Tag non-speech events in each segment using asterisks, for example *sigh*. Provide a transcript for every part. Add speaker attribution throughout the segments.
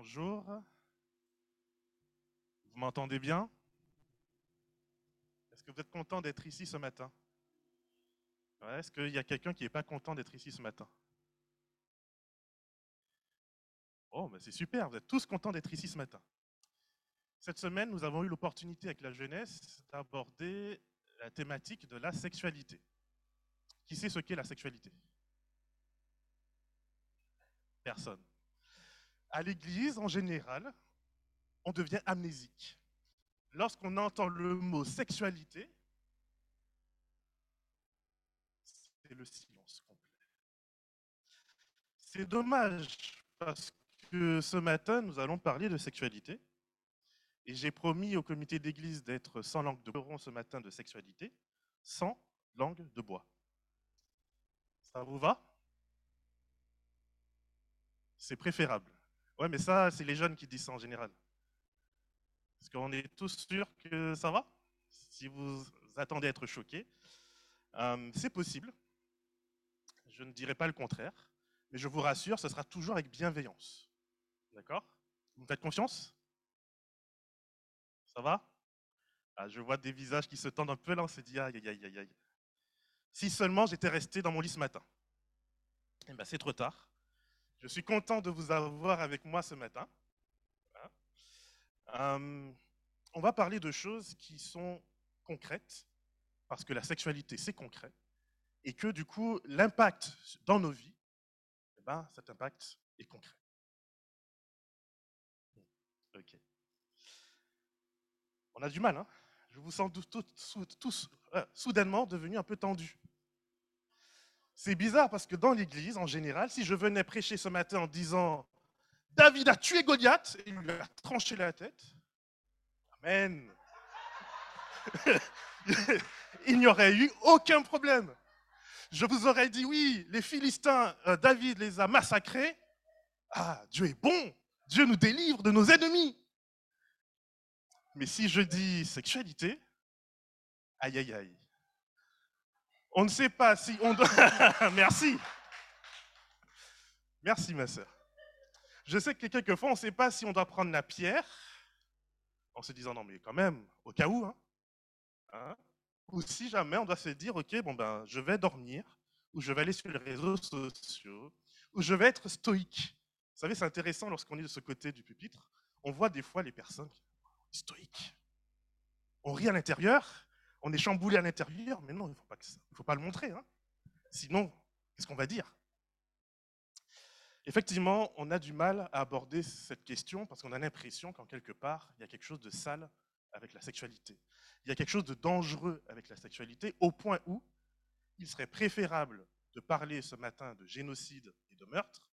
Speaker 1: Bonjour. Vous m'entendez bien? Est-ce que vous êtes content d'être ici ce matin? Est-ce qu'il y a quelqu'un qui n'est pas content d'être ici ce matin? Oh, c'est super, vous êtes tous contents d'être ici ce matin. Cette semaine, nous avons eu l'opportunité avec la jeunesse d'aborder la thématique de la sexualité. Qui sait ce qu'est la sexualité? Personne à l'église, en général, on devient amnésique. Lorsqu'on entend le mot sexualité, c'est le silence complet. C'est dommage parce que ce matin, nous allons parler de sexualité. Et j'ai promis au comité d'église d'être sans langue de bois ce matin de sexualité, sans langue de bois. Ça vous va? C'est préférable. Ouais, mais ça, c'est les jeunes qui disent ça en général. Parce qu'on est tous sûrs que ça va Si vous attendez à être choqués, euh, c'est possible. Je ne dirai pas le contraire. Mais je vous rassure, ce sera toujours avec bienveillance. D'accord? Vous me faites confiance? Ça va? Ah, Je vois des visages qui se tendent un peu là, on se dit aïe, aïe, aïe, aïe. Si seulement j'étais resté dans mon lit ce matin. Eh bien, c'est trop tard. Je suis content de vous avoir avec moi ce matin. Euh, on va parler de choses qui sont concrètes, parce que la sexualité, c'est concret, et que du coup, l'impact dans nos vies, eh ben, cet impact est concret. Ok. On a du mal, hein Je vous sens tous, euh, soudainement devenus un peu tendus. C'est bizarre parce que dans l'Église, en général, si je venais prêcher ce matin en disant David a tué Goliath et il lui a tranché la tête, Amen. *laughs* il n'y aurait eu aucun problème. Je vous aurais dit oui, les Philistins, euh, David les a massacrés. Ah, Dieu est bon. Dieu nous délivre de nos ennemis. Mais si je dis sexualité, aïe aïe aïe. On ne sait pas si on doit... *laughs* Merci. Merci, ma sœur. Je sais que quelquefois, on ne sait pas si on doit prendre la pierre en se disant non, mais quand même, au cas où, hein, hein, ou si jamais on doit se dire ok, bon ben, je vais dormir, ou je vais aller sur les réseaux sociaux, ou je vais être stoïque. Vous savez, c'est intéressant lorsqu'on est de ce côté du pupitre, on voit des fois les personnes stoïques. On rit à l'intérieur, on est chamboulé à l'intérieur, mais non, il ne faut, pas le montrer. Hein. Sinon, qu'est-ce qu'on va dire? Effectivement, on a du mal à aborder cette question parce qu'on a l'impression qu'en quelque part, il y a quelque chose de sale avec la sexualité. Il y a quelque chose de dangereux avec la sexualité, au point où il serait préférable de parler ce matin de génocide et de meurtre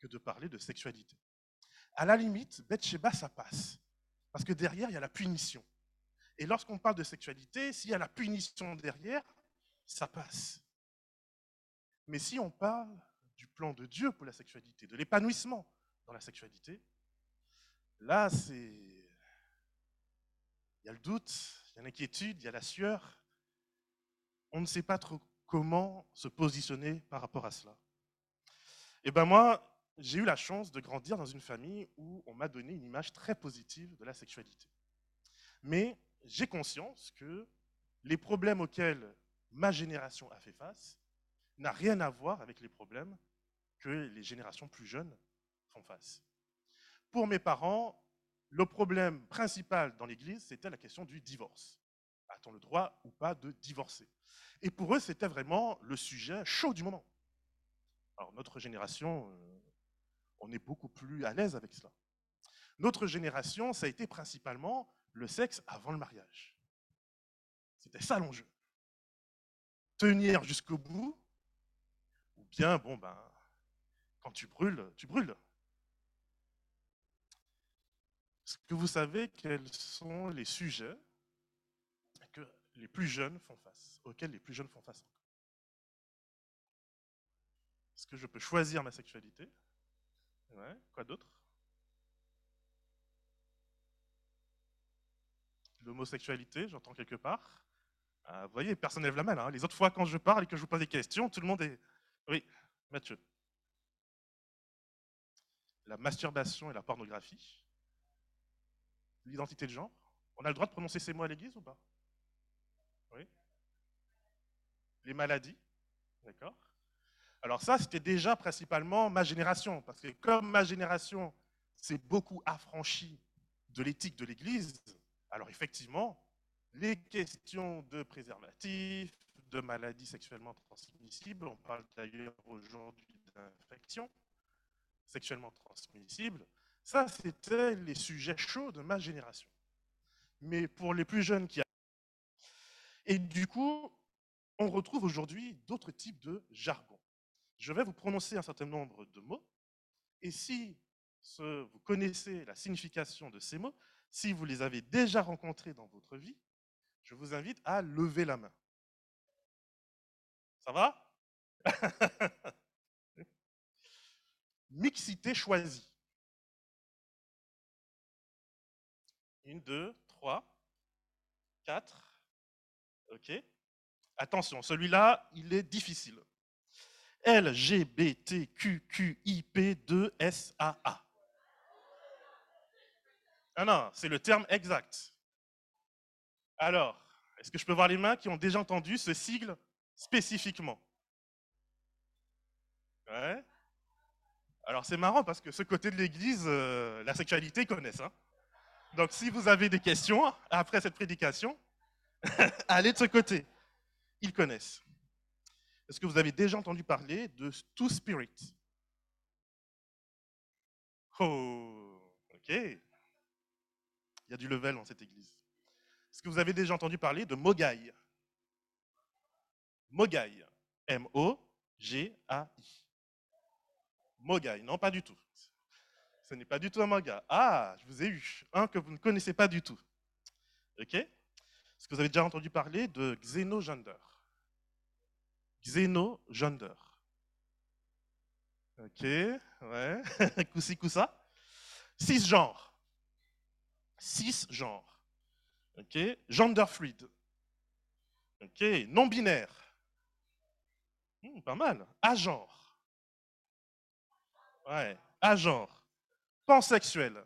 Speaker 1: que de parler de sexualité. À la limite, Sheba, ça passe. Parce que derrière, il y a la punition. Et lorsqu'on parle de sexualité, s'il y a la punition derrière, ça passe. Mais si on parle du plan de Dieu pour la sexualité, de l'épanouissement dans la sexualité, là, c'est. Il y a le doute, il y a l'inquiétude, il y a la sueur. On ne sait pas trop comment se positionner par rapport à cela. Et eh bien moi, j'ai eu la chance de grandir dans une famille où on m'a donné une image très positive de la sexualité. Mais j'ai conscience que les problèmes auxquels ma génération a fait face n'a rien à voir avec les problèmes que les générations plus jeunes font face. Pour mes parents, le problème principal dans l'Église, c'était la question du divorce. A-t-on le droit ou pas de divorcer? Et pour eux, c'était vraiment le sujet chaud du moment. Alors notre génération, euh, on est beaucoup plus à l'aise avec cela. Notre génération, ça a été principalement le sexe avant le mariage. C'était ça l'enjeu. Tenir jusqu'au bout, ou bien, bon, ben, quand tu brûles, tu brûles. Est-ce que vous savez quels sont les sujets que les plus jeunes font face, auxquels les plus jeunes font face Est-ce que je peux choisir ma sexualité? Quoi d'autre? L'homosexualité, j'entends quelque part. Ah, vous voyez, personne lève la main. Hein. Les autres fois, quand je parle et que je vous pose des questions, tout le monde est... Oui, Mathieu. la masturbation et la pornographie, l'identité de genre. On a le droit de prononcer ces mots à l'église ou pas? Oui. Les maladies, d'accord Alors ça, c'était déjà principalement ma génération, parce que comme ma génération s'est beaucoup affranchie de l'éthique de l'église, alors effectivement, les questions de préservatifs, de maladies sexuellement transmissibles, on parle d'ailleurs aujourd'hui d'infections sexuellement transmissibles, ça c'était les sujets chauds de ma génération. Mais pour les plus jeunes qui... Et du coup, on retrouve aujourd'hui d'autres types de jargon. Je vais vous prononcer un certain nombre de mots, et si vous connaissez la signification de ces mots, si vous les avez déjà rencontrés dans votre vie, je vous invite à lever la main. Ça va? *laughs* Mixité choisie. Une, deux, trois, quatre. OK Attention, celui-là, il est difficile. LGBTQQIP2SAA. Ah non, c'est le terme exact. Alors, est-ce que je peux voir les mains qui ont déjà entendu ce sigle spécifiquement? Ouais. Alors c'est marrant parce que ce côté de l'Église, euh, la sexualité, ils connaissent. Hein. Donc si vous avez des questions après cette prédication, *laughs* allez de ce côté. Ils connaissent. Est-ce que vous avez déjà entendu parler de Two Spirit Oh, ok. Il y a du level dans cette église. Est-ce que vous avez déjà entendu parler de Mogai Mogai. M-O-G-A-I. Mogai, non, pas du tout. Ce n'est pas du tout un Mogai. Ah, je vous ai eu un que vous ne connaissez pas du tout. OK? Est-ce que vous avez déjà entendu parler de Xenogender Xenogender. OK, ouais. *laughs* Coussi coussa. Six genres. Six genres. Gender fluid. Non binaire. Hmm, pas mal. Agenre. Ouais, agenre. Pansexuel.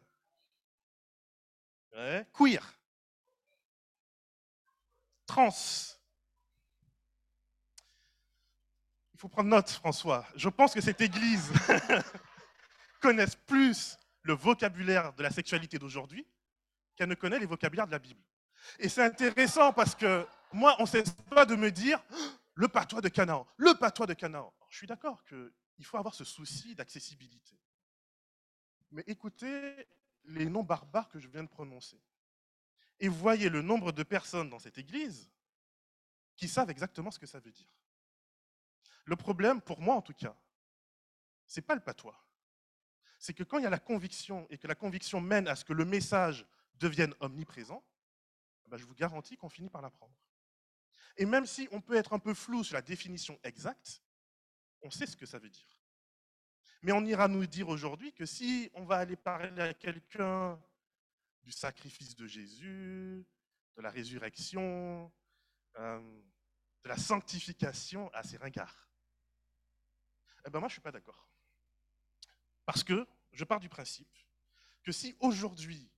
Speaker 1: Ouais. Queer. Trans. Il faut prendre note, François. Je pense que cette Église *laughs* connaisse plus le vocabulaire de la sexualité d'aujourd'hui qu'elle ne connaît les vocabulaires de la Bible. Et c'est intéressant parce que moi, on ne cesse pas de me dire *gasps* le patois de Canaan, le patois de Canaan. Je suis d'accord qu'il faut avoir ce souci d'accessibilité. Mais écoutez les noms barbares que je viens de prononcer. Et voyez le nombre de personnes dans cette église qui savent exactement ce que ça veut dire. Le problème, pour moi en tout cas, ce n'est pas le patois. C'est que quand il y a la conviction et que la conviction mène à ce que le message devienne omniprésent, eh ben, je vous garantis qu'on finit par l'apprendre. Et même si on peut être un peu flou sur la définition exacte, on sait ce que ça veut dire. Mais on ira nous dire aujourd'hui que si on va aller parler à quelqu'un du sacrifice de Jésus, de la résurrection, euh, de la sanctification, à ses ringards. Eh bien moi, je ne suis pas d'accord. Parce que je pars du principe que si aujourd'hui,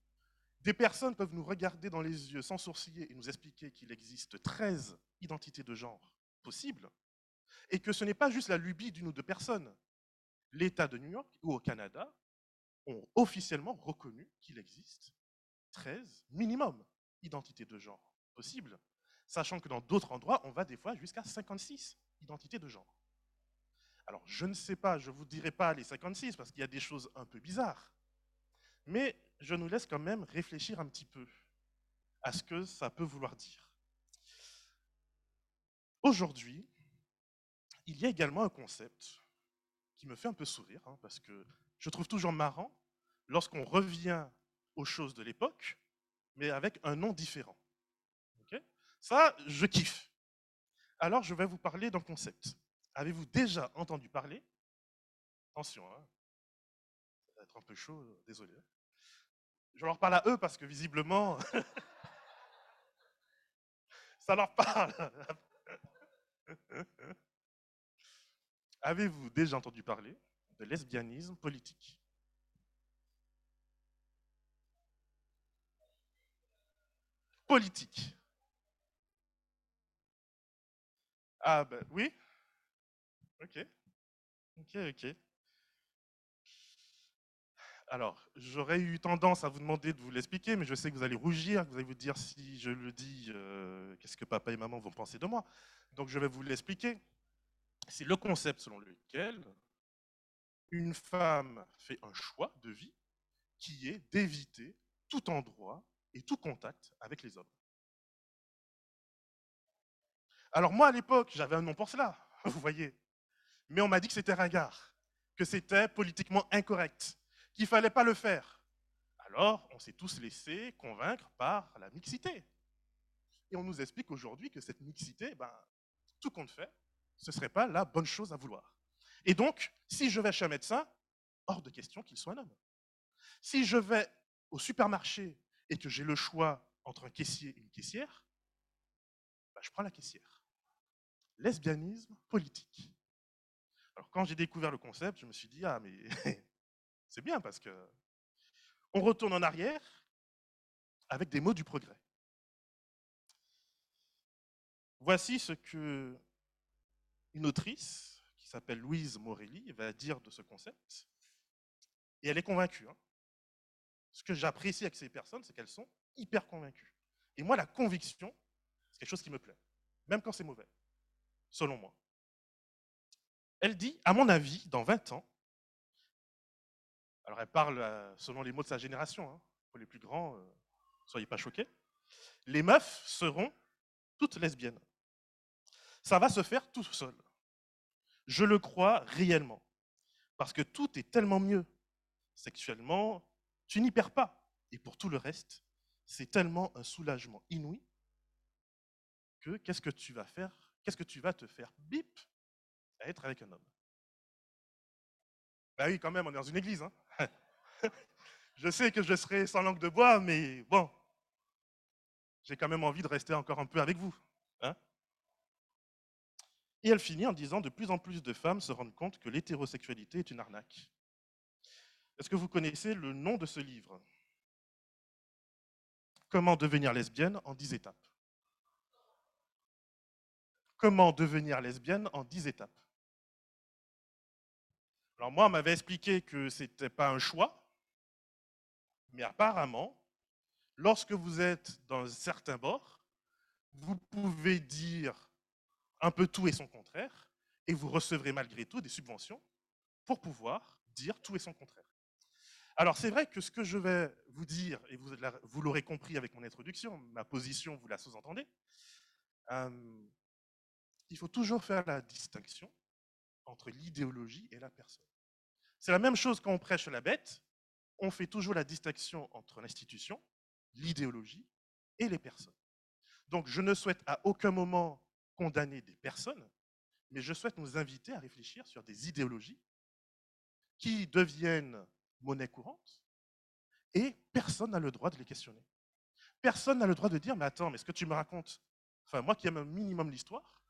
Speaker 1: des personnes peuvent nous regarder dans les yeux sans sourciller et nous expliquer qu'il existe 13 identités de genre possibles, et que ce n'est pas juste la lubie d'une ou deux personnes. L'État de New York ou au Canada ont officiellement reconnu qu'il existe 13 minimum identités de genre possibles, sachant que dans d'autres endroits, on va des fois jusqu'à 56 identités de genre. Alors, je ne sais pas, je ne vous dirai pas les 56 parce qu'il y a des choses un peu bizarres. Mais je nous laisse quand même réfléchir un petit peu à ce que ça peut vouloir dire. Aujourd'hui, il y a également un concept qui me fait un peu sourire, hein, parce que je trouve toujours marrant lorsqu'on revient aux choses de l'époque, mais avec un nom différent. Ça, je kiffe. Alors, je vais vous parler d'un concept. Avez-vous déjà entendu parler? Attention, hein, ça va être un peu chaud, désolé. Je leur parle à eux parce que visiblement, *laughs* ça leur parle. *laughs* Avez-vous déjà entendu parler de lesbianisme politique? Politique. Ah ben oui. Ok. Ok, ok. Alors, j'aurais eu tendance à vous demander de vous l'expliquer, mais je sais que vous allez rougir, que vous allez vous dire si je le dis, euh, qu'est-ce que papa et maman vont penser de moi. Donc je vais vous l'expliquer. C'est le concept selon lequel une femme fait un choix de vie qui est d'éviter tout endroit et tout contact avec les hommes. Alors moi, à l'époque, j'avais un nom pour cela, *laughs* vous voyez. Mais on m'a dit que c'était ringard, que c'était politiquement incorrect, qu'il ne fallait pas le faire. Alors, on s'est tous laissés convaincre par la mixité. Et on nous explique aujourd'hui que cette mixité, ben, tout compte fait, ce ne serait pas la bonne chose à vouloir. Et donc, si je vais chez un médecin, hors de question qu'il soit un homme. Si je vais au supermarché et que j'ai le choix entre un caissier et une caissière, ben, je prends la caissière. Lesbianisme politique. Alors quand j'ai découvert le concept, je me suis dit, ah mais *laughs* c'est bien parce que on retourne en arrière avec des mots du progrès. Voici ce que une autrice qui s'appelle Louise Morelli va dire de ce concept. Et elle est convaincue. Hein. Ce que j'apprécie avec ces personnes, c'est qu'elles sont hyper convaincues. Et moi, la conviction, c'est quelque chose qui me plaît, même quand c'est mauvais, selon moi. Elle dit, à mon avis, dans 20 ans, alors elle parle euh, selon les mots de sa génération, hein, pour les plus grands, euh, soyez pas choqués, les meufs seront toutes lesbiennes. Ça va se faire tout seul. Je le crois réellement. Parce que tout est tellement mieux. Sexuellement, tu n'y perds pas. Et pour tout le reste, c'est tellement un soulagement inouï que qu'est-ce que tu vas faire? Qu'est-ce que tu vas te faire? Bip à être avec un homme Ben oui, quand même, on est dans une église. Hein *laughs* je sais que je serai sans langue de bois, mais bon, j'ai quand même envie de rester encore un peu avec vous. Hein et elle finit en disant de plus en plus de femmes se rendent compte que l'hétérosexualité est une arnaque. Est-ce que vous connaissez le nom de ce livre? Comment devenir lesbienne en 10 étapes? Comment devenir lesbienne en 10 étapes? Alors moi, on m'avait expliqué que ce n'était pas un choix, mais apparemment, lorsque vous êtes dans un certain bord, vous pouvez dire un peu tout et son contraire, et vous recevrez malgré tout des subventions pour pouvoir dire tout et son contraire. Alors c'est vrai que ce que je vais vous dire, et vous, l'aurez compris avec mon introduction, ma position, vous la sous-entendez, euh, il faut toujours faire la distinction entre l'idéologie et la personne. C'est la même chose quand on prêche la bête, on fait toujours la distinction entre l'institution, l'idéologie et les personnes. Donc je ne souhaite à aucun moment condamner des personnes, mais je souhaite nous inviter à réfléchir sur des idéologies qui deviennent monnaie courante et personne n'a le droit de les questionner. Personne n'a le droit de dire, mais attends, mais ce que tu me racontes, enfin moi qui aime un minimum l'histoire,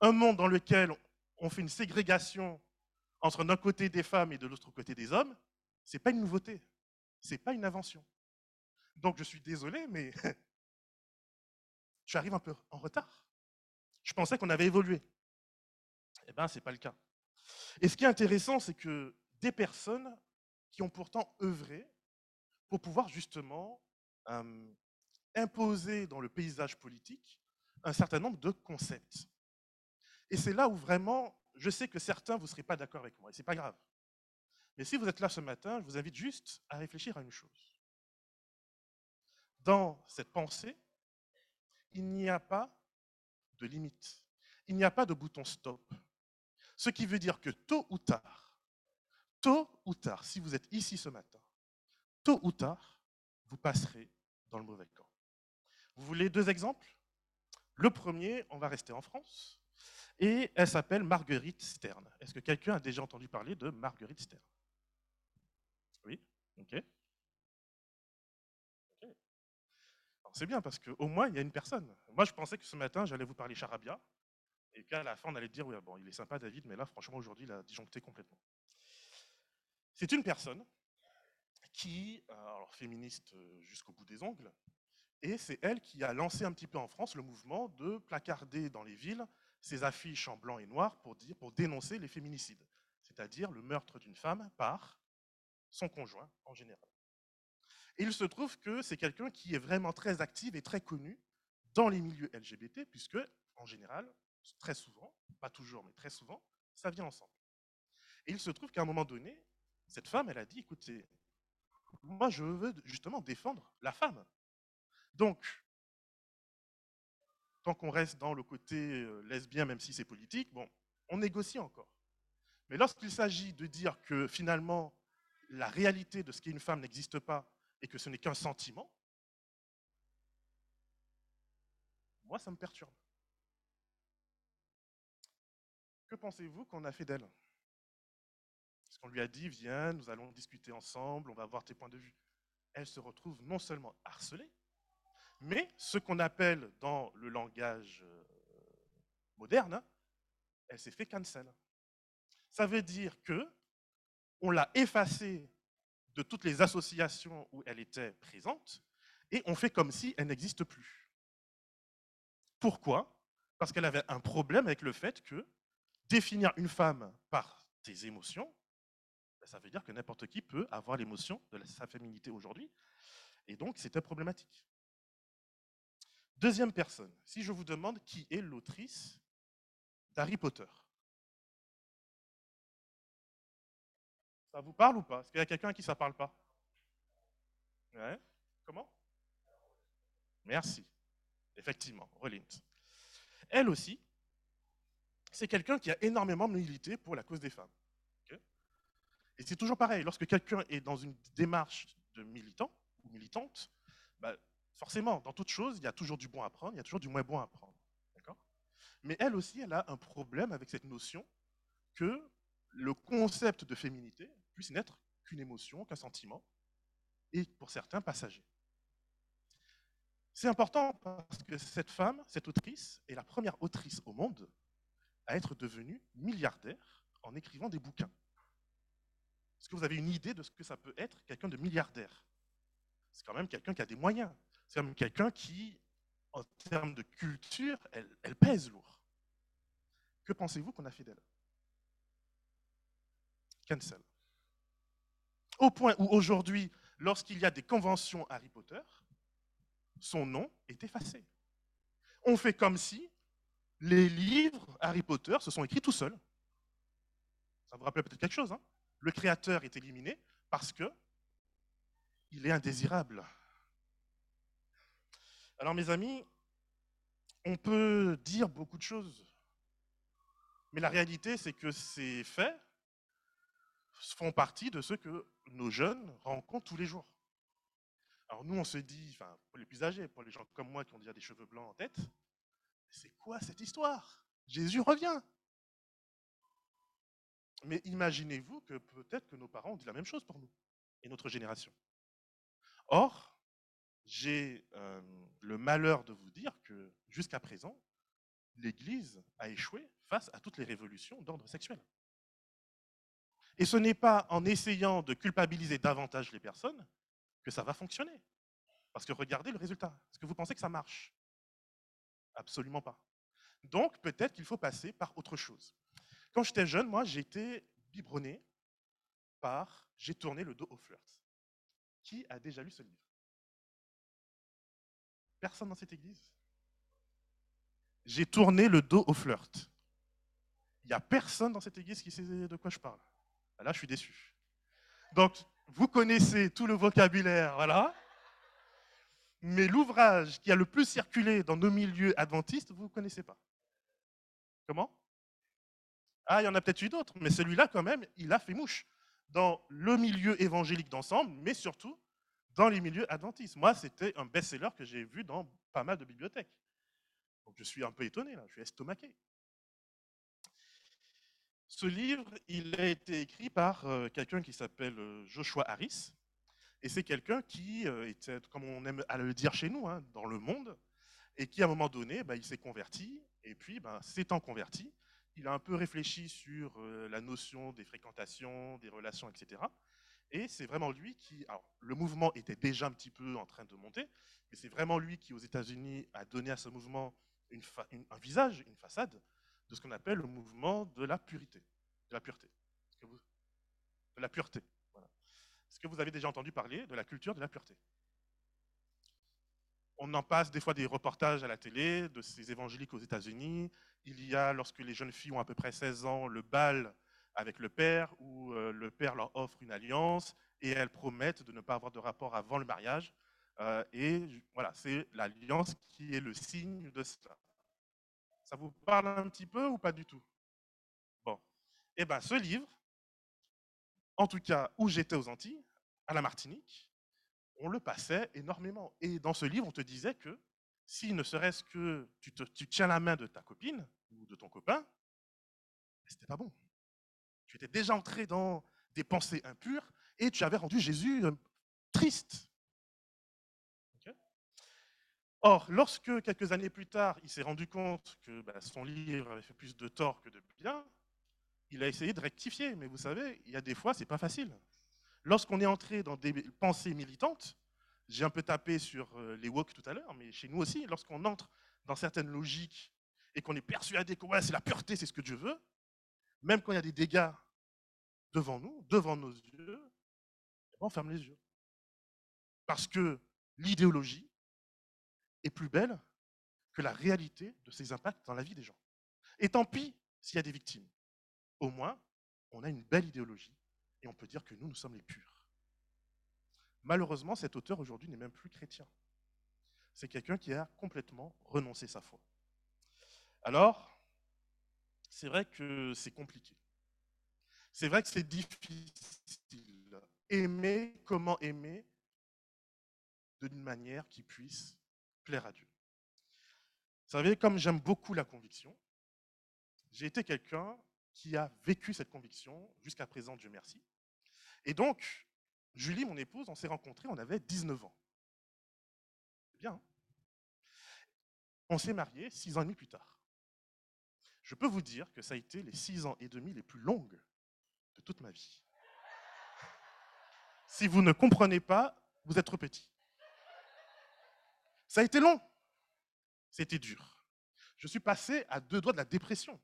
Speaker 1: un monde dans lequel on fait une ségrégation entre d'un côté des femmes et de l'autre côté des hommes, ce n'est pas une nouveauté, ce n'est pas une invention. Donc je suis désolé, mais *laughs* tu arrives un peu en retard. Je pensais qu'on avait évolué. Eh bien, ce n'est pas le cas. Et ce qui est intéressant, c'est que des personnes qui ont pourtant œuvré pour pouvoir justement imposer dans le paysage politique un certain nombre de concepts. Et c'est là où vraiment, je sais que certains, vous ne serez pas d'accord avec moi, et ce n'est pas grave. Mais si vous êtes là ce matin, je vous invite juste à réfléchir à une chose. Dans cette pensée, il n'y a pas de limite. Il n'y a pas de bouton stop. Ce qui veut dire que tôt ou tard, tôt ou tard, si vous êtes ici ce matin, tôt ou tard, vous passerez dans le mauvais camp. Vous voulez deux exemples? Le premier, on va rester en France, et elle s'appelle Marguerite Stern. Est-ce que quelqu'un a déjà entendu parler de Marguerite Stern? Oui Ok. c'est bien parce qu'au moins, il y a une personne. Moi, je pensais que ce matin, j'allais vous parler charabia, et qu'à la fin, on allait dire, oui, bon, il est sympa, David, mais là, franchement, aujourd'hui, il a disjoncté complètement. C'est une personne qui, euh, alors féministe euh, jusqu'au bout des ongles, Et c'est elle qui a lancé un petit peu en France le mouvement de placarder dans les villes ces affiches en blanc et noir pour, dire, pour dénoncer les féminicides, c'est-à-dire le meurtre d'une femme par son conjoint en général. Et il se trouve que c'est quelqu'un qui est vraiment très actif et très connu dans les milieux LGBT, puisque, en général, très souvent, pas toujours, mais très souvent, ça vient ensemble. Et il se trouve qu'à un moment donné, cette femme, elle a dit, écoutez, moi, je veux justement défendre la femme. Donc, tant qu'on reste dans le côté euh, lesbien, même si c'est politique, bon, on négocie encore. Mais lorsqu'il s'agit de dire que finalement, la réalité de ce qu'est une femme n'existe pas et que ce n'est qu'un sentiment, moi, ça me perturbe. Que pensez-vous qu'on a fait d'elle? Est-ce qu'on lui a dit, viens, nous allons discuter ensemble, on va voir tes points de vue Elle se retrouve non seulement harcelée, mais ce qu'on appelle dans le langage euh, moderne, elle s'est fait cancel. Ça veut dire que on l'a effacée de toutes les associations où elle était présente et on fait comme si elle n'existe plus. Pourquoi? Parce qu'elle avait un problème avec le fait que définir une femme par ses émotions, ben, ça veut dire que n'importe qui peut avoir l'émotion de sa féminité aujourd'hui. Et donc, c'était problématique. Deuxième personne, si je vous demande qui est l'autrice d'Harry Potter. Ça vous parle ou pas? Est-ce qu'il y a quelqu'un à qui ça ne parle pas? Comment? Merci. Effectivement, Rowling. Elle aussi, c'est quelqu'un qui a énormément milité pour la cause des femmes. Et c'est toujours pareil, lorsque quelqu'un est dans une démarche de militant ou militante, bah, forcément, dans toute chose, il y a toujours du bon à prendre, il y a toujours du moins bon à prendre. Mais elle aussi, elle a un problème avec cette notion que le concept de féminité puisse n'être qu'une émotion, qu'un sentiment, et pour certains, passager. C'est important parce que cette femme, cette autrice, est la première autrice au monde à être devenue milliardaire en écrivant des bouquins. Est-ce que vous avez une idée de ce que ça peut être quelqu'un de milliardaire? C'est quand même quelqu'un qui a des moyens. C'est même quelqu'un qui, en termes de culture, elle, pèse lourd. Que pensez-vous qu'on a fait d'elle? Cancel. Au point où aujourd'hui, lorsqu'il y a des conventions Harry Potter, son nom est effacé. On fait comme si les livres Harry Potter se sont écrits tout seuls. Ça vous rappelle peut-être quelque chose. Hein? Le créateur est éliminé parce que il est indésirable. Alors mes amis, on peut dire beaucoup de choses, mais la réalité c'est que ces faits font partie de ce que nos jeunes rencontrent tous les jours. Alors nous, on se dit, enfin, pour les plus âgés, pour les gens comme moi qui ont déjà des cheveux blancs en tête, c'est quoi cette histoire? Jésus revient. Mais imaginez-vous que peut-être que nos parents ont dit la même chose pour nous et notre génération. Or, j'ai euh, le malheur de vous dire que jusqu'à présent, l'Église a échoué face à toutes les révolutions d'ordre sexuel. Et ce n'est pas en essayant de culpabiliser davantage les personnes que ça va fonctionner. Parce que regardez le résultat. Est-ce que vous pensez que ça marche? Absolument pas. Donc peut-être qu'il faut passer par autre chose. Quand j'étais jeune, moi, j'étais biberonné par J'ai tourné le dos au flirt. Qui a déjà lu ce livre? Personne dans cette église J'ai tourné le dos au flirt. Il n'y a personne dans cette église qui sait de quoi je parle. Là, je suis déçu. Donc, vous connaissez tout le vocabulaire, voilà. Mais l'ouvrage qui a le plus circulé dans nos milieux adventistes, vous ne connaissez pas. Comment? Ah, il y en a peut-être eu d'autres, mais celui-là, quand même, il a fait mouche dans le milieu évangélique d'ensemble, mais surtout dans les milieux adventistes. Moi, c'était un best-seller que j'ai vu dans pas mal de bibliothèques. Donc je suis un peu étonné, là, je suis estomaqué. Ce livre, il a été écrit par euh, quelqu'un qui s'appelle euh, Joshua Harris, et c'est quelqu'un qui euh, était, comme on aime à le dire chez nous, hein, dans le monde, et qui à un moment donné, bah, il s'est converti, et puis bah, s'étant converti, il a un peu réfléchi sur la notion des fréquentations, des relations, etc. Et c'est vraiment lui qui. Alors, le mouvement était déjà un petit peu en train de monter, mais c'est vraiment lui qui, aux États-Unis, a donné à ce mouvement un visage, une façade de ce qu'on appelle le mouvement de la purité. De la pureté. De la pureté. Est-ce que vous avez déjà entendu parler de la culture de la pureté? On en passe des fois des reportages à la télé de ces évangéliques aux États-Unis. Il y a, lorsque les jeunes filles ont à peu près 16 ans, le bal avec le père, où euh, le père leur offre une alliance et elles promettent de ne pas avoir de rapport avant le mariage. Euh, et voilà, c'est l'alliance qui est le signe de cela. Ça vous parle un petit peu ou pas du tout? Bon. Eh bien, ce livre, en tout cas où j'étais aux Antilles, à la Martinique, on le passait énormément. Et dans ce livre, on te disait que si ne serait-ce que tu, tu, tiens la main de ta copine ou de ton copain, ben, c'était pas bon. Tu étais déjà entré dans des pensées impures et tu avais rendu Jésus euh, triste. Or, lorsque quelques années plus tard, il s'est rendu compte que ben, son livre avait fait plus de tort que de bien, il a essayé de rectifier. Mais vous savez, il y a des fois, c'est pas facile. Lorsqu'on est entré dans des pensées militantes, j'ai un peu tapé sur euh, les woke tout à l'heure, mais chez nous aussi, lorsqu'on entre dans certaines logiques et qu'on est persuadé que ouais, c'est la pureté, c'est ce que Dieu veut, même quand il y a des dégâts devant nous, devant nos yeux, on ferme les yeux. Parce que l'idéologie, est plus belle que la réalité de ses impacts dans la vie des gens. Et tant pis s'il y a des victimes. Au moins, on a une belle idéologie et on peut dire que nous, nous sommes les purs. Malheureusement, cet auteur aujourd'hui n'est même plus chrétien. C'est quelqu'un qui a complètement renoncé sa foi. Alors, c'est vrai que c'est compliqué. C'est vrai que c'est difficile. Aimer, comment aimer d'une manière qui puisse plaire à Dieu. Vous savez, comme j'aime beaucoup la conviction, j'ai été quelqu'un qui a vécu cette conviction jusqu'à présent, Dieu merci. Et donc, Julie, mon épouse, on s'est rencontrés, on avait 19 ans. C'est bien. Hein? On s'est mariés six ans et demi plus tard. Je peux vous dire que ça a été les six ans et demi les plus longues de toute ma vie. Si vous ne comprenez pas, vous êtes trop petit. Ça a été long. C'était dur. Je suis passé à deux doigts de la dépression.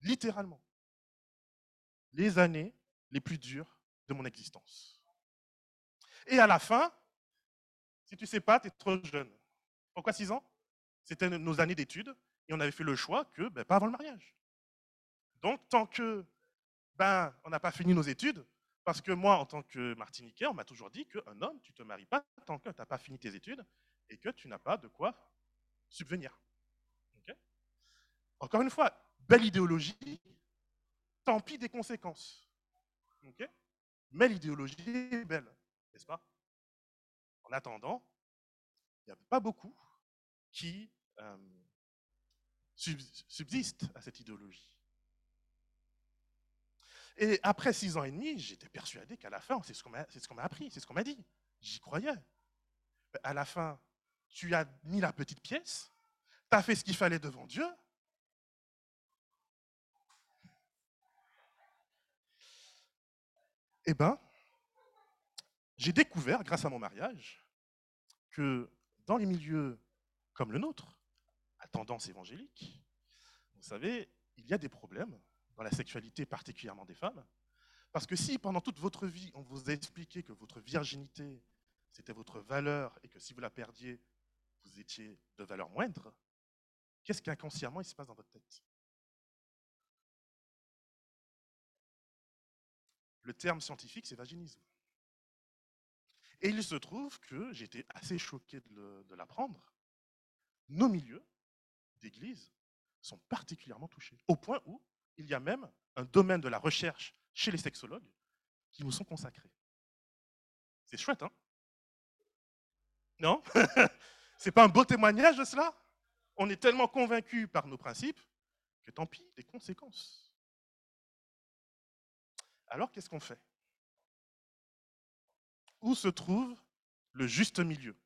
Speaker 1: Littéralement. Les années les plus dures de mon existence. Et à la fin, si tu ne sais pas, tu es trop jeune. Pourquoi six ans? C'était nos années d'études et on avait fait le choix que ben, pas avant le mariage. Donc, tant que ben, on n'a pas fini nos études, parce que moi, en tant que Martiniquais, on m'a toujours dit qu'un homme, tu ne te maries pas tant que tu n'as pas fini tes études et que tu n'as pas de quoi subvenir. Encore une fois, belle idéologie, tant pis des conséquences. Mais l'idéologie est belle, n'est-ce pas? En attendant, il n'y a pas beaucoup qui euh, subsistent à cette idéologie. Et après six ans et demi, j'étais persuadé qu'à la fin, c'est ce qu'on m'a appris, c'est ce qu'on m'a dit. J'y croyais. À la fin, tu as mis la petite pièce, tu as fait ce qu'il fallait devant Dieu. Eh bien, j'ai découvert, grâce à mon mariage, que dans les milieux comme le nôtre, à tendance évangélique, vous savez, il y a des problèmes dans la sexualité particulièrement des femmes. Parce que si pendant toute votre vie, on vous a expliqué que votre virginité, c'était votre valeur et que si vous la perdiez, vous étiez de valeur moindre, qu'est-ce qu'inconsciemment il se passe dans votre tête? Le terme scientifique, c'est vaginisme. Et il se trouve que j'étais assez choqué de l'apprendre. Nos milieux d'église sont particulièrement touchés, au point où il y a même un domaine de la recherche chez les sexologues qui nous sont consacrés. C'est chouette, hein? Non? *laughs* C'est pas un beau témoignage de cela? On est tellement convaincus par nos principes que tant pis, des conséquences. Alors qu'est-ce qu'on fait? Où se trouve le juste milieu?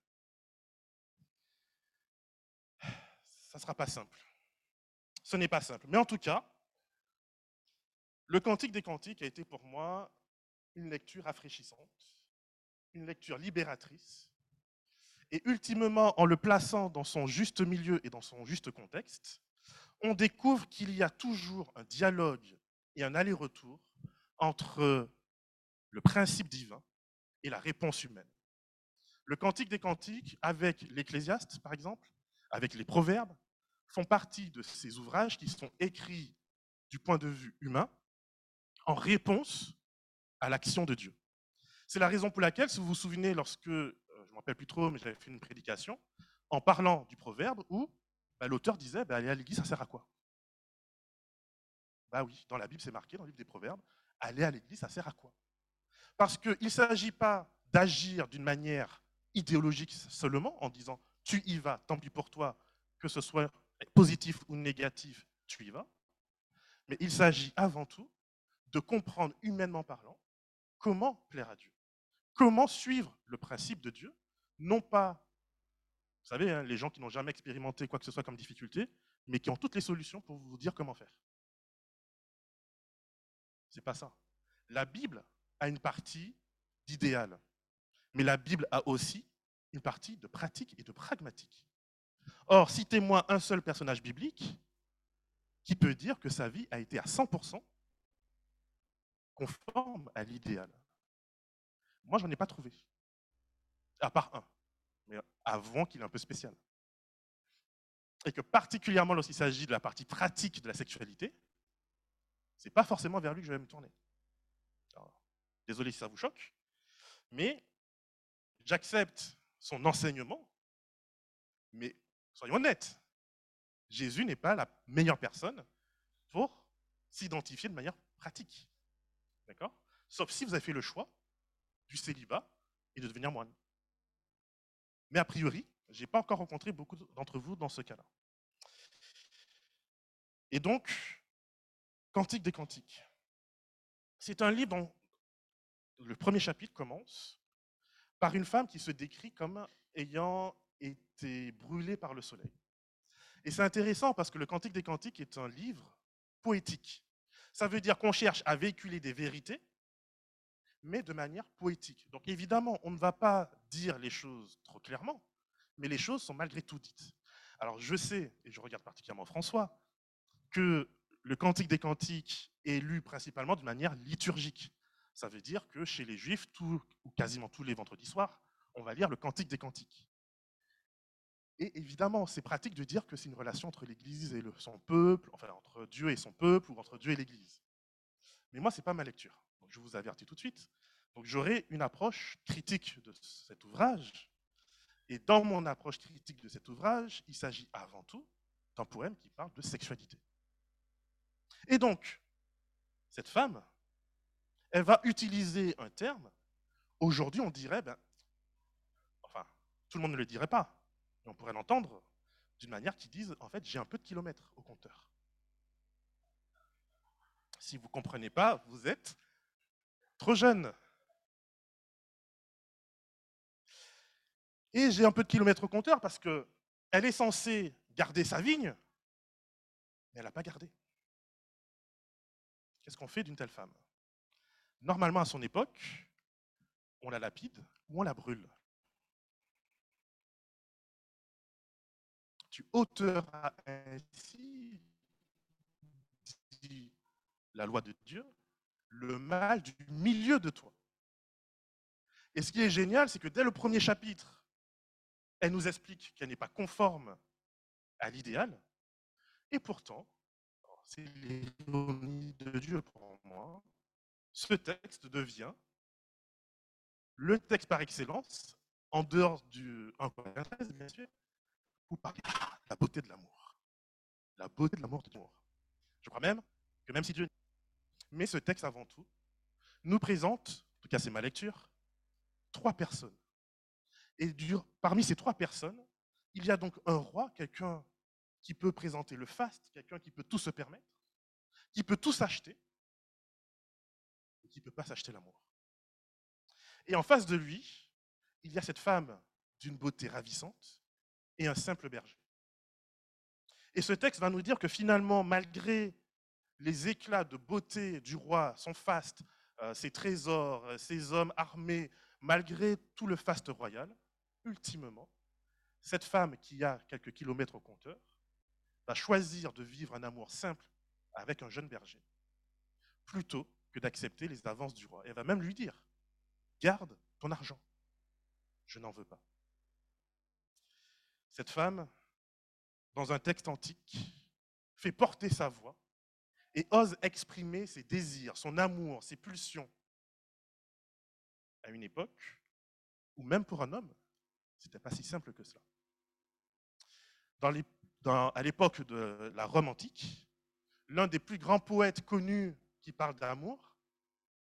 Speaker 1: Ça ne sera pas simple. Ce n'est pas simple. Mais en tout cas, le Cantique des Cantiques a été pour moi une lecture rafraîchissante, une lecture libératrice, et ultimement, en le plaçant dans son juste milieu et dans son juste contexte, on découvre qu'il y a toujours un dialogue et un aller-retour entre le principe divin et la réponse humaine. Le Cantique des Cantiques, avec l'Ecclésiaste, par exemple, avec les Proverbes, font partie de ces ouvrages qui sont écrits du point de vue humain en réponse à l'action de Dieu. C'est la raison pour laquelle, si vous vous souvenez, lorsque, euh, je ne me rappelle plus trop, mais j'avais fait une prédication, en parlant du proverbe où bah, l'auteur disait bah, aller à l'église, ça sert à quoi? Bah oui, dans la Bible, c'est marqué, dans le livre des proverbes, aller à l'église, ça sert à quoi? Parce qu'il ne s'agit pas d'agir d'une manière idéologique seulement, en disant tu y vas, tant pis pour toi, que ce soit positif ou négatif, tu y vas. Mais il s'agit avant tout de comprendre humainement parlant comment plaire à Dieu. Comment suivre le principe de Dieu, non pas, vous savez, hein, les gens qui n'ont jamais expérimenté quoi que ce soit comme difficulté, mais qui ont toutes les solutions pour vous dire comment faire. C'est pas ça. La Bible a une partie d'idéal, mais la Bible a aussi une partie de pratique et de pragmatique. Or, citez-moi un seul personnage biblique qui peut dire que sa vie a été à 100% conforme à l'idéal. Moi, je n'en ai pas trouvé. À part un, mais avant qu'il est un peu spécial. Et que particulièrement lorsqu'il s'agit de la partie pratique de la sexualité, ce n'est pas forcément vers lui que je vais me tourner. désolé si ça vous choque, mais j'accepte son enseignement, mais soyons honnêtes, Jésus n'est pas la meilleure personne pour s'identifier de manière pratique. D'accord? Sauf si vous avez fait le choix du célibat et de devenir moine. Mais a priori, je n'ai pas encore rencontré beaucoup d'entre vous dans ce cas-là. Et donc, Cantique des Cantiques. C'est un livre dont le premier chapitre commence par une femme qui se décrit comme ayant été brûlée par le soleil. Et c'est intéressant parce que le Cantique des Cantiques est un livre poétique. Ça veut dire qu'on cherche à véhiculer des vérités, mais de manière poétique. Donc évidemment, on ne va pas dire les choses trop clairement, mais les choses sont malgré tout dites. Alors je sais, et je regarde particulièrement François, que le Cantique des Cantiques est lu principalement de manière liturgique. Ça veut dire que chez les Juifs, tout, ou quasiment tous les vendredis soirs, on va lire le Cantique des Cantiques. Et évidemment, c'est pratique de dire que c'est une relation entre l'Église et son peuple, enfin entre Dieu et son peuple, ou entre Dieu et l'Église. Mais moi, ce n'est pas ma lecture. Je vous avertis tout de suite. Donc j'aurai une approche critique de cet ouvrage. Et dans mon approche critique de cet ouvrage, il s'agit avant tout d'un poème qui parle de sexualité. Et donc, cette femme, elle va utiliser un terme. Aujourd'hui, on dirait, ben, enfin, tout le monde ne le dirait pas, mais on pourrait l'entendre d'une manière qui dise, en fait, j'ai un peu de kilomètres au compteur. Si vous ne comprenez pas, vous êtes trop jeune. Et j'ai un peu de kilomètres au compteur parce qu'elle est censée garder sa vigne, mais elle n'a pas gardé. Qu'est-ce qu'on fait d'une telle femme? Normalement, à son époque, on la lapide ou on la brûle. Tu ôteras ainsi, dit la loi de Dieu, le mal du milieu de toi. Et ce qui est génial, c'est que dès le premier chapitre, elle nous explique qu'elle n'est pas conforme à l'idéal. Et pourtant, c'est l'ironie de Dieu pour moi, ce texte devient le texte par excellence, en dehors du 1 Corinthiens, bien sûr, de la beauté de l'amour. La beauté de l'amour de Dieu. Je crois même que même si Dieu... Mais ce texte, avant tout, nous présente, en tout cas c'est ma lecture, trois personnes. Et parmi ces trois personnes, il y a donc un roi, quelqu'un qui peut présenter le faste, quelqu'un qui peut tout se permettre, qui peut tout s'acheter, qui ne peut pas s'acheter l'amour. Et en face de lui, il y a cette femme d'une beauté ravissante et un simple berger. Et ce texte va nous dire que finalement, malgré les éclats de beauté du roi, son faste, euh, ses trésors, euh, ses hommes armés, malgré tout le faste royal, ultimement, cette femme qui a quelques kilomètres au compteur va choisir de vivre un amour simple avec un jeune berger, plutôt que d'accepter les avances du roi. Elle va même lui dire, garde ton argent, je n'en veux pas. Cette femme, dans un texte antique, fait porter sa voix et ose exprimer ses désirs, son amour, ses pulsions. À une époque où même pour un homme, ce n'était pas si simple que cela. à l'époque de la Rome antique, l'un des plus grands poètes connus qui parle d'amour,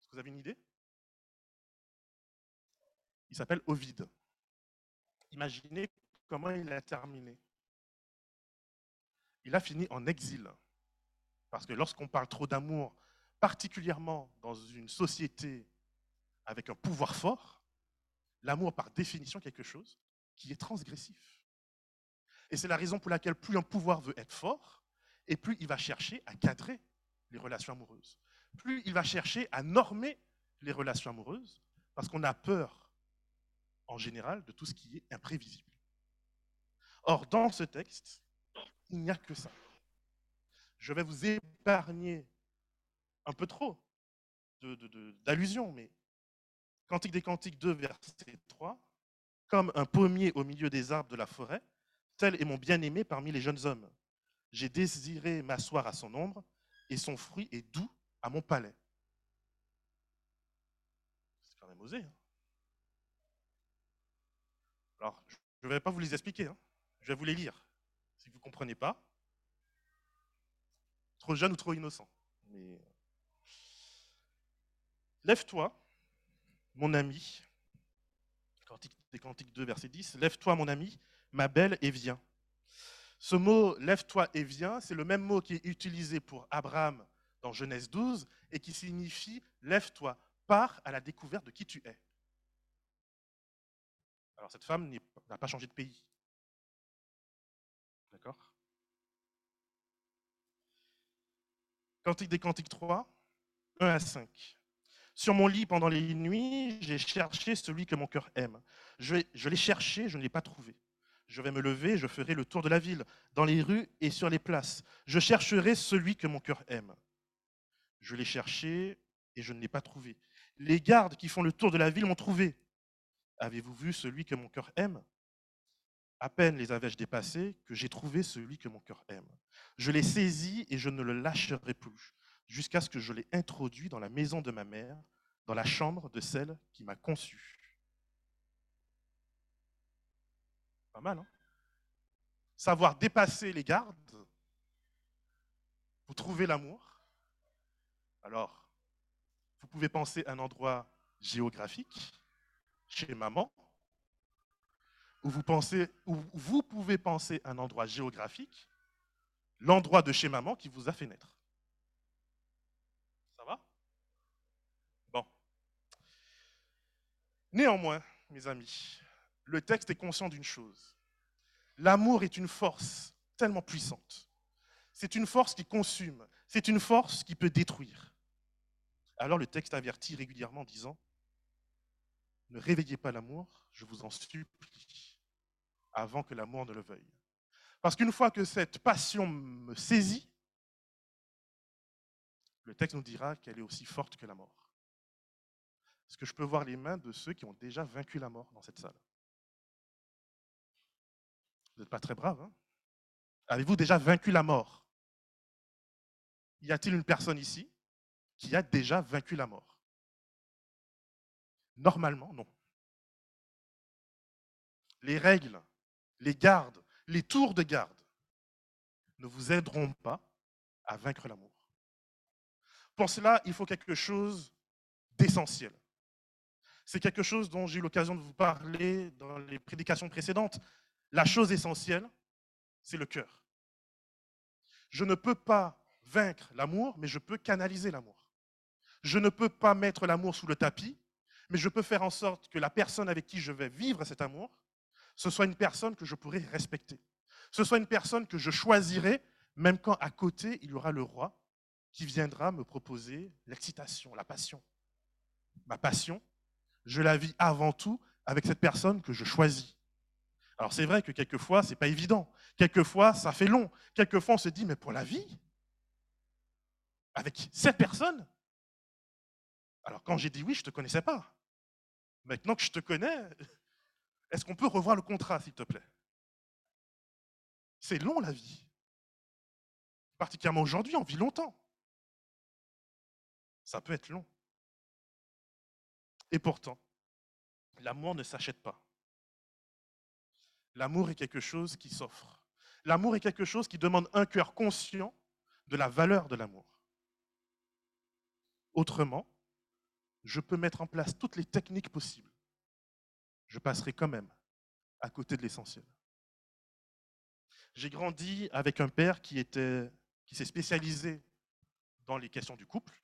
Speaker 1: est-ce que vous avez une idée? Il s'appelle Ovide. Imaginez comment il a terminé? Il a fini en exil. Parce que lorsqu'on parle trop d'amour, particulièrement dans une société avec un pouvoir fort, l'amour par définition quelque chose qui est transgressif. Et c'est la raison pour laquelle plus un pouvoir veut être fort, et plus il va chercher à cadrer les relations amoureuses. Plus il va chercher à normer les relations amoureuses, parce qu'on a peur, en général, de tout ce qui est imprévisible. Or, dans ce texte, il n'y a que ça je vais vous épargner un peu trop d'allusions, mais Cantique des Cantiques 2, verset 3, comme un pommier au milieu des arbres de la forêt, tel est mon bien-aimé parmi les jeunes hommes. J'ai désiré m'asseoir à son ombre, et son fruit est doux à mon palais. C'est quand même osé. Hein. Alors, je ne vais pas vous les expliquer, hein. Je vais vous les lire. Si vous ne comprenez pas, Trop jeune ou trop innocent. Euh, lève-toi, mon ami. Des Cantiques 2, verset 10. Lève-toi, mon ami, ma belle, et viens. Ce mot lève-toi et viens, c'est le même mot qui est utilisé pour Abraham dans Genèse 12 et qui signifie lève-toi, pars à la découverte de qui tu es. Alors cette femme n'a pas changé de pays. Cantique des Cantiques 3, 1 à 5. Sur mon lit pendant les nuits, j'ai cherché celui que mon cœur aime. Je l'ai cherché, je ne l'ai pas trouvé. Je vais me lever, je ferai le tour de la ville, dans les rues et sur les places. Je chercherai celui que mon cœur aime. Je l'ai cherché et je ne l'ai pas trouvé. Les gardes qui font le tour de la ville m'ont trouvé. Avez-vous vu celui que mon cœur aime? À peine les avais-je dépassés que j'ai trouvé celui que mon cœur aime. Je l'ai saisi et je ne le lâcherai plus, jusqu'à ce que je l'ai introduit dans la maison de ma mère, dans la chambre de celle qui m'a conçu. Pas mal, hein? Savoir dépasser les gardes pour trouver l'amour. Alors, vous pouvez penser à un endroit géographique, chez maman, où vous, pouvez penser un endroit géographique, l'endroit de chez maman qui vous a fait naître. Ça va? Bon. Néanmoins, mes amis, le texte est conscient d'une chose. L'amour est une force tellement puissante. C'est une force qui consume. C'est une force qui peut détruire. Alors le texte avertit régulièrement en disant, ne réveillez pas l'amour, je vous en supplie avant que l'amour ne le veuille. Parce qu'une fois que cette passion me saisit, le texte nous dira qu'elle est aussi forte que la mort. Est-ce que je peux voir les mains de ceux qui ont déjà vaincu la mort dans cette salle? Vous n'êtes pas très brave, hein? Avez-vous déjà vaincu la mort? Y a-t-il une personne ici qui a déjà vaincu la mort? Normalement, non. Les règles les gardes, les tours de garde ne vous aideront pas à vaincre l'amour. Pour cela, il faut quelque chose d'essentiel. C'est quelque chose dont j'ai eu l'occasion de vous parler dans les prédications précédentes. La chose essentielle, c'est le cœur. Je ne peux pas vaincre l'amour, mais je peux canaliser l'amour. Je ne peux pas mettre l'amour sous le tapis, mais je peux faire en sorte que la personne avec qui je vais vivre cet amour ce soit une personne que je pourrais respecter. Ce soit une personne que je choisirai, même quand à côté, il y aura le roi qui viendra me proposer l'excitation, la passion. ma passion, je la vis avant tout avec cette personne que je choisis. Alors c'est vrai que quelquefois, ce n'est pas évident. Quelquefois, ça fait long. Quelquefois, on se dit, mais pour la vie, avec cette personne Alors quand j'ai dit oui, je ne te connaissais pas. Maintenant que je te connais, est-ce qu'on peut revoir le contrat, s'il te plaît? C'est long la vie. Particulièrement aujourd'hui, on vit longtemps. Ça peut être long. Et pourtant, l'amour ne s'achète pas. L'amour est quelque chose qui s'offre. L'amour est quelque chose qui demande un cœur conscient de la valeur de l'amour. Autrement, je peux mettre en place toutes les techniques possibles. Je passerai quand même à côté de l'essentiel. J'ai grandi avec un père qui, s'est spécialisé dans les questions du couple.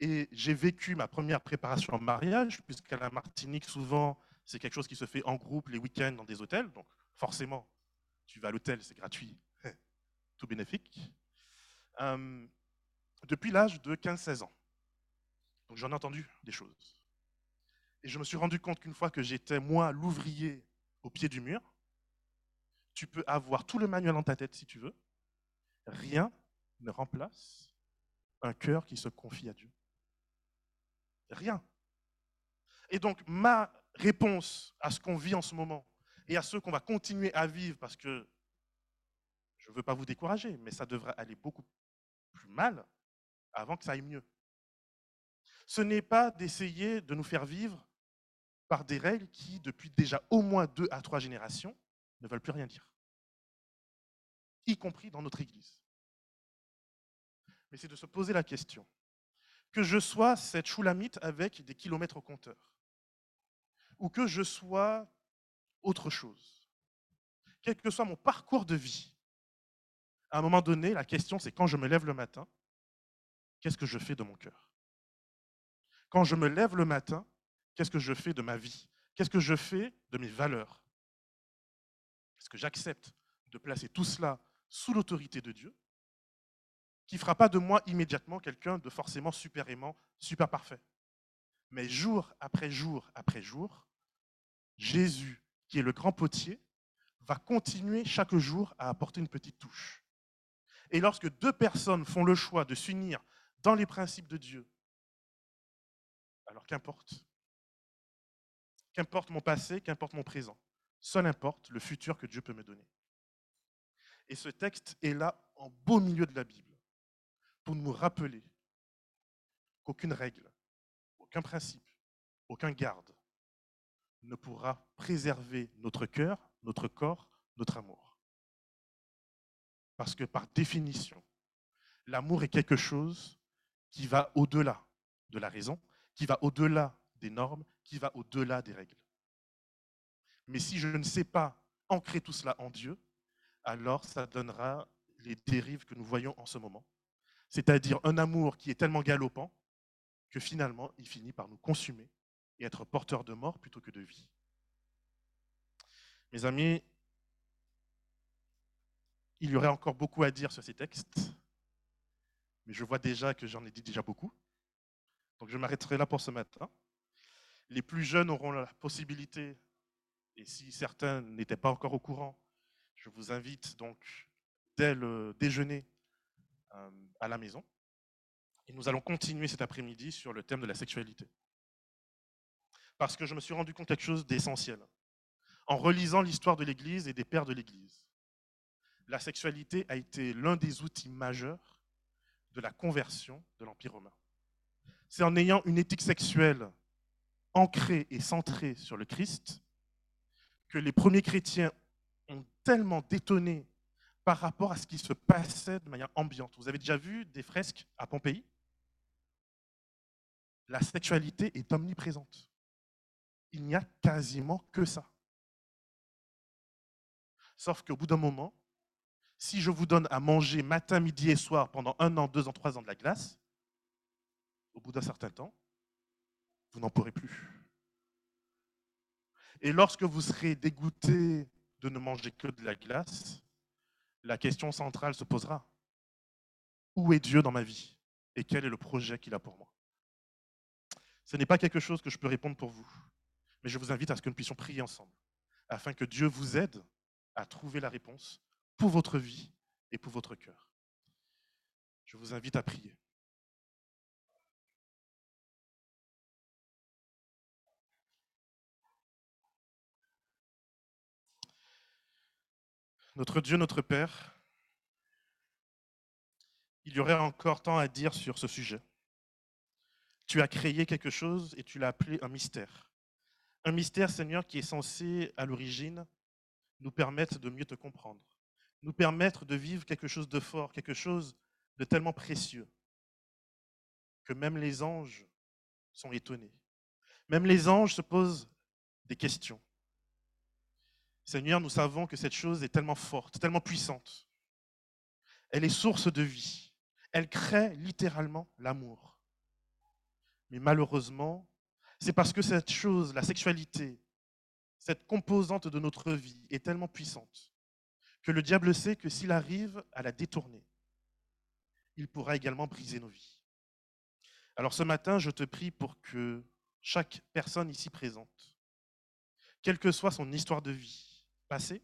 Speaker 1: Et j'ai vécu ma première préparation en mariage, puisqu'à la Martinique, souvent, c'est quelque chose qui se fait en groupe les week-ends dans des hôtels. Donc, forcément, tu vas à l'hôtel, c'est gratuit, *laughs* tout bénéfique. Euh, depuis l'âge de 15-16 ans. Donc j'en ai entendu des choses. Et je me suis rendu compte qu'une fois que j'étais, moi, l'ouvrier au pied du mur, tu peux avoir tout le manuel dans ta tête si tu veux. Rien ne remplace un cœur qui se confie à Dieu. Rien. Et donc ma réponse à ce qu'on vit en ce moment et à ce qu'on va continuer à vivre, parce que je ne veux pas vous décourager, mais ça devrait aller beaucoup plus mal avant que ça aille mieux ce n'est pas d'essayer de nous faire vivre par des règles qui, depuis déjà au moins deux à trois générations, ne veulent plus rien dire, y compris dans notre Église. Mais c'est de se poser la question, que je sois cette choulamite avec des kilomètres au compteur, ou que je sois autre chose, quel que soit mon parcours de vie, à un moment donné, la question c'est quand je me lève le matin, qu'est-ce que je fais de mon cœur? Quand je me lève le matin, qu'est-ce que je fais de ma vie? Qu'est-ce que je fais de mes valeurs? Est-ce que j'accepte de placer tout cela sous l'autorité de Dieu, qui ne fera pas de moi immédiatement quelqu'un de forcément super aimant, super parfait. Mais jour après jour après jour, Jésus, qui est le grand potier, va continuer chaque jour à apporter une petite touche. Et lorsque deux personnes font le choix de s'unir dans les principes de Dieu, alors qu'importe Qu'importe mon passé, qu'importe mon présent. Seul importe le futur que Dieu peut me donner. Et ce texte est là en beau milieu de la Bible pour nous rappeler qu'aucune règle, aucun principe, aucun garde ne pourra préserver notre cœur, notre corps, notre amour. Parce que par définition, l'amour est quelque chose qui va au-delà de la raison, qui va au-delà des normes, qui va au-delà des règles. Mais si je ne sais pas ancrer tout cela en Dieu, alors ça donnera les dérives que nous voyons en ce moment. C'est-à-dire un amour qui est tellement galopant que finalement il finit par nous consumer et être porteur de mort plutôt que de vie. Mes amis, il y aurait encore beaucoup à dire sur ces textes, mais je vois déjà que j'en ai dit déjà beaucoup. Donc je m'arrêterai là pour ce matin. Les plus jeunes auront la possibilité, et si certains n'étaient pas encore au courant, je vous invite donc dès le déjeuner euh, à la maison. Et nous allons continuer cet après-midi sur le thème de la sexualité. Parce que je me suis rendu compte quelque chose d'essentiel. En relisant l'histoire de l'Église et des pères de l'Église, la sexualité a été l'un des outils majeurs de la conversion de l'Empire romain c'est en ayant une éthique sexuelle ancrée et centrée sur le Christ que les premiers chrétiens ont tellement détonné par rapport à ce qui se passait de manière ambiante. Vous avez déjà vu des fresques à Pompéi? La sexualité est omniprésente. Il n'y a quasiment que ça. Sauf qu'au bout d'un moment, si je vous donne à manger matin, midi et soir pendant un an, deux ans, trois ans de la glace, au bout d'un certain temps, vous n'en pourrez plus. Et lorsque vous serez dégoûté de ne manger que de la glace, la question centrale se posera. Où est Dieu dans ma vie? Et quel est le projet qu'il a pour moi? Ce n'est pas quelque chose que je peux répondre pour vous, mais je vous invite à ce que nous puissions prier ensemble, afin que Dieu vous aide à trouver la réponse pour votre vie et pour votre cœur. Je vous invite à prier. Notre Dieu, notre Père, il y aurait encore tant à dire sur ce sujet. Tu as créé quelque chose et tu l'as appelé un mystère. Un mystère, Seigneur, qui est censé, à l'origine, nous permettre de mieux te comprendre, nous permettre de vivre quelque chose de fort, quelque chose de tellement précieux, que même les anges sont étonnés. Même les anges se posent des questions. Seigneur, nous savons que cette chose est tellement forte, tellement puissante. Elle est source de vie. Elle crée littéralement l'amour. Mais malheureusement, c'est parce que cette chose, la sexualité, cette composante de notre vie est tellement puissante que le diable sait que s'il arrive à la détourner, il pourra également briser nos vies. Alors ce matin, je te prie pour que chaque personne ici présente, quelle que soit son histoire de vie, passée,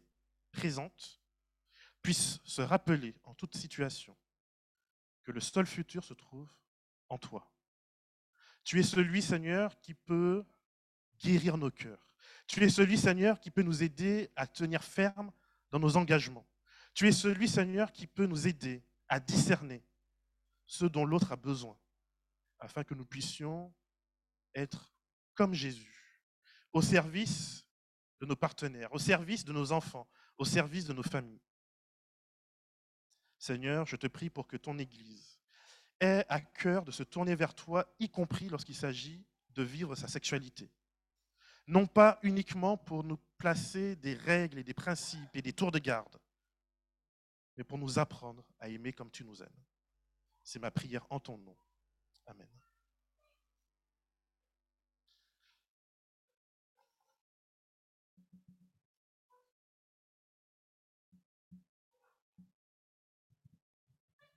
Speaker 1: présente, puisse se rappeler en toute situation que le seul futur se trouve en toi. Tu es celui, Seigneur, qui peut guérir nos cœurs. Tu es celui, Seigneur, qui peut nous aider à tenir ferme dans nos engagements. Tu es celui, Seigneur, qui peut nous aider à discerner ce dont l'autre a besoin, afin que nous puissions être comme Jésus, au service de nos partenaires, au service de nos enfants, au service de nos familles. Seigneur, je te prie pour que ton Église ait à cœur de se tourner vers toi, y compris lorsqu'il s'agit de vivre sa sexualité. Non pas uniquement pour nous placer des règles et des principes et des tours de garde, mais pour nous apprendre à aimer comme tu nous aimes. C'est ma prière en ton nom. Amen.